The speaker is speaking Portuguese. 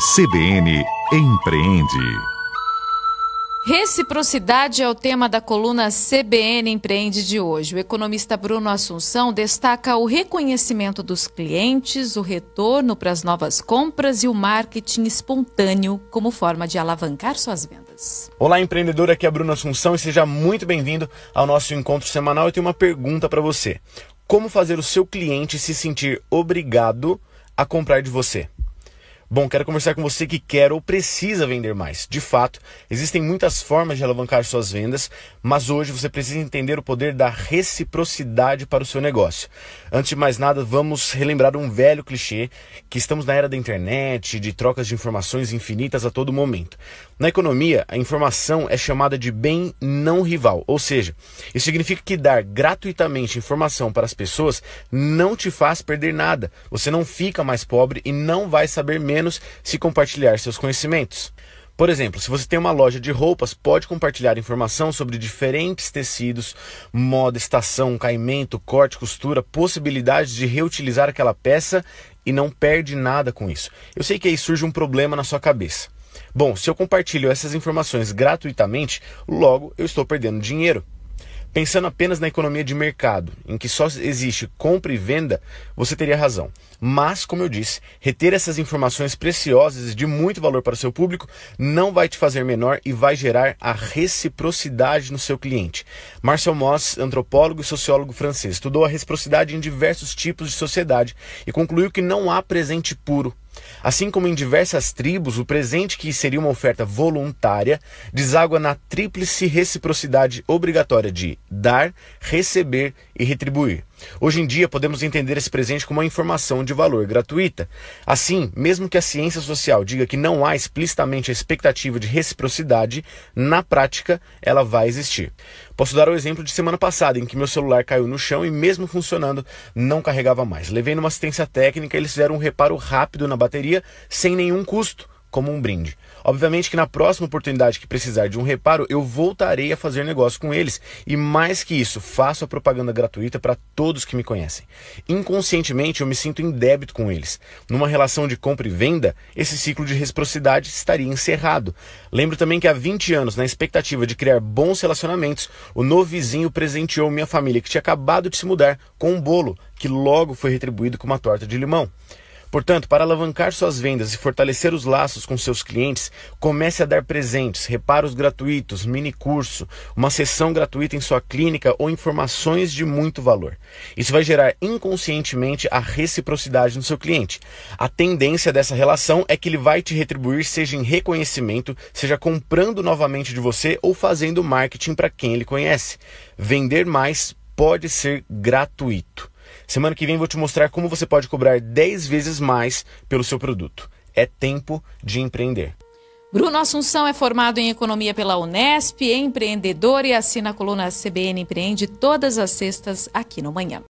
CBN Empreende. Reciprocidade é o tema da coluna CBN Empreende de hoje. O economista Bruno Assunção destaca o reconhecimento dos clientes, o retorno para as novas compras e o marketing espontâneo como forma de alavancar suas vendas. Olá, empreendedor, aqui é Bruno Assunção e seja muito bem-vindo ao nosso encontro semanal. Eu tenho uma pergunta para você: Como fazer o seu cliente se sentir obrigado a comprar de você? Bom, quero conversar com você que quer ou precisa vender mais. De fato, existem muitas formas de alavancar suas vendas, mas hoje você precisa entender o poder da reciprocidade para o seu negócio. Antes de mais nada, vamos relembrar um velho clichê que estamos na era da internet, de trocas de informações infinitas a todo momento. Na economia, a informação é chamada de bem não rival, ou seja, isso significa que dar gratuitamente informação para as pessoas não te faz perder nada. Você não fica mais pobre e não vai saber menos menos se compartilhar seus conhecimentos. Por exemplo, se você tem uma loja de roupas, pode compartilhar informação sobre diferentes tecidos, moda, estação, caimento, corte, costura, possibilidades de reutilizar aquela peça e não perde nada com isso. Eu sei que aí surge um problema na sua cabeça. Bom, se eu compartilho essas informações gratuitamente, logo eu estou perdendo dinheiro. Pensando apenas na economia de mercado, em que só existe compra e venda, você teria razão. Mas, como eu disse, reter essas informações preciosas e de muito valor para o seu público não vai te fazer menor e vai gerar a reciprocidade no seu cliente. Marcel Moss, antropólogo e sociólogo francês, estudou a reciprocidade em diversos tipos de sociedade e concluiu que não há presente puro. Assim como em diversas tribos, o presente que seria uma oferta voluntária deságua na tríplice reciprocidade obrigatória de dar, receber e retribuir. Hoje em dia, podemos entender esse presente como uma informação de valor gratuita. Assim, mesmo que a ciência social diga que não há explicitamente a expectativa de reciprocidade, na prática ela vai existir. Posso dar o exemplo de semana passada, em que meu celular caiu no chão e, mesmo funcionando, não carregava mais. Levei numa assistência técnica e eles fizeram um reparo rápido na bateria sem nenhum custo como um brinde. Obviamente que na próxima oportunidade que precisar de um reparo, eu voltarei a fazer negócio com eles e mais que isso, faço a propaganda gratuita para todos que me conhecem. Inconscientemente eu me sinto em débito com eles. Numa relação de compra e venda, esse ciclo de reciprocidade estaria encerrado. Lembro também que há 20 anos, na expectativa de criar bons relacionamentos, o novo vizinho presenteou minha família que tinha acabado de se mudar com um bolo que logo foi retribuído com uma torta de limão. Portanto, para alavancar suas vendas e fortalecer os laços com seus clientes, comece a dar presentes, reparos gratuitos, mini curso, uma sessão gratuita em sua clínica ou informações de muito valor. Isso vai gerar inconscientemente a reciprocidade no seu cliente. A tendência dessa relação é que ele vai te retribuir, seja em reconhecimento, seja comprando novamente de você ou fazendo marketing para quem ele conhece. Vender mais pode ser gratuito. Semana que vem vou te mostrar como você pode cobrar 10 vezes mais pelo seu produto. É tempo de empreender. Bruno Assunção é formado em economia pela Unesp, é empreendedor e assina a coluna CBN Empreende todas as sextas aqui no Manhã.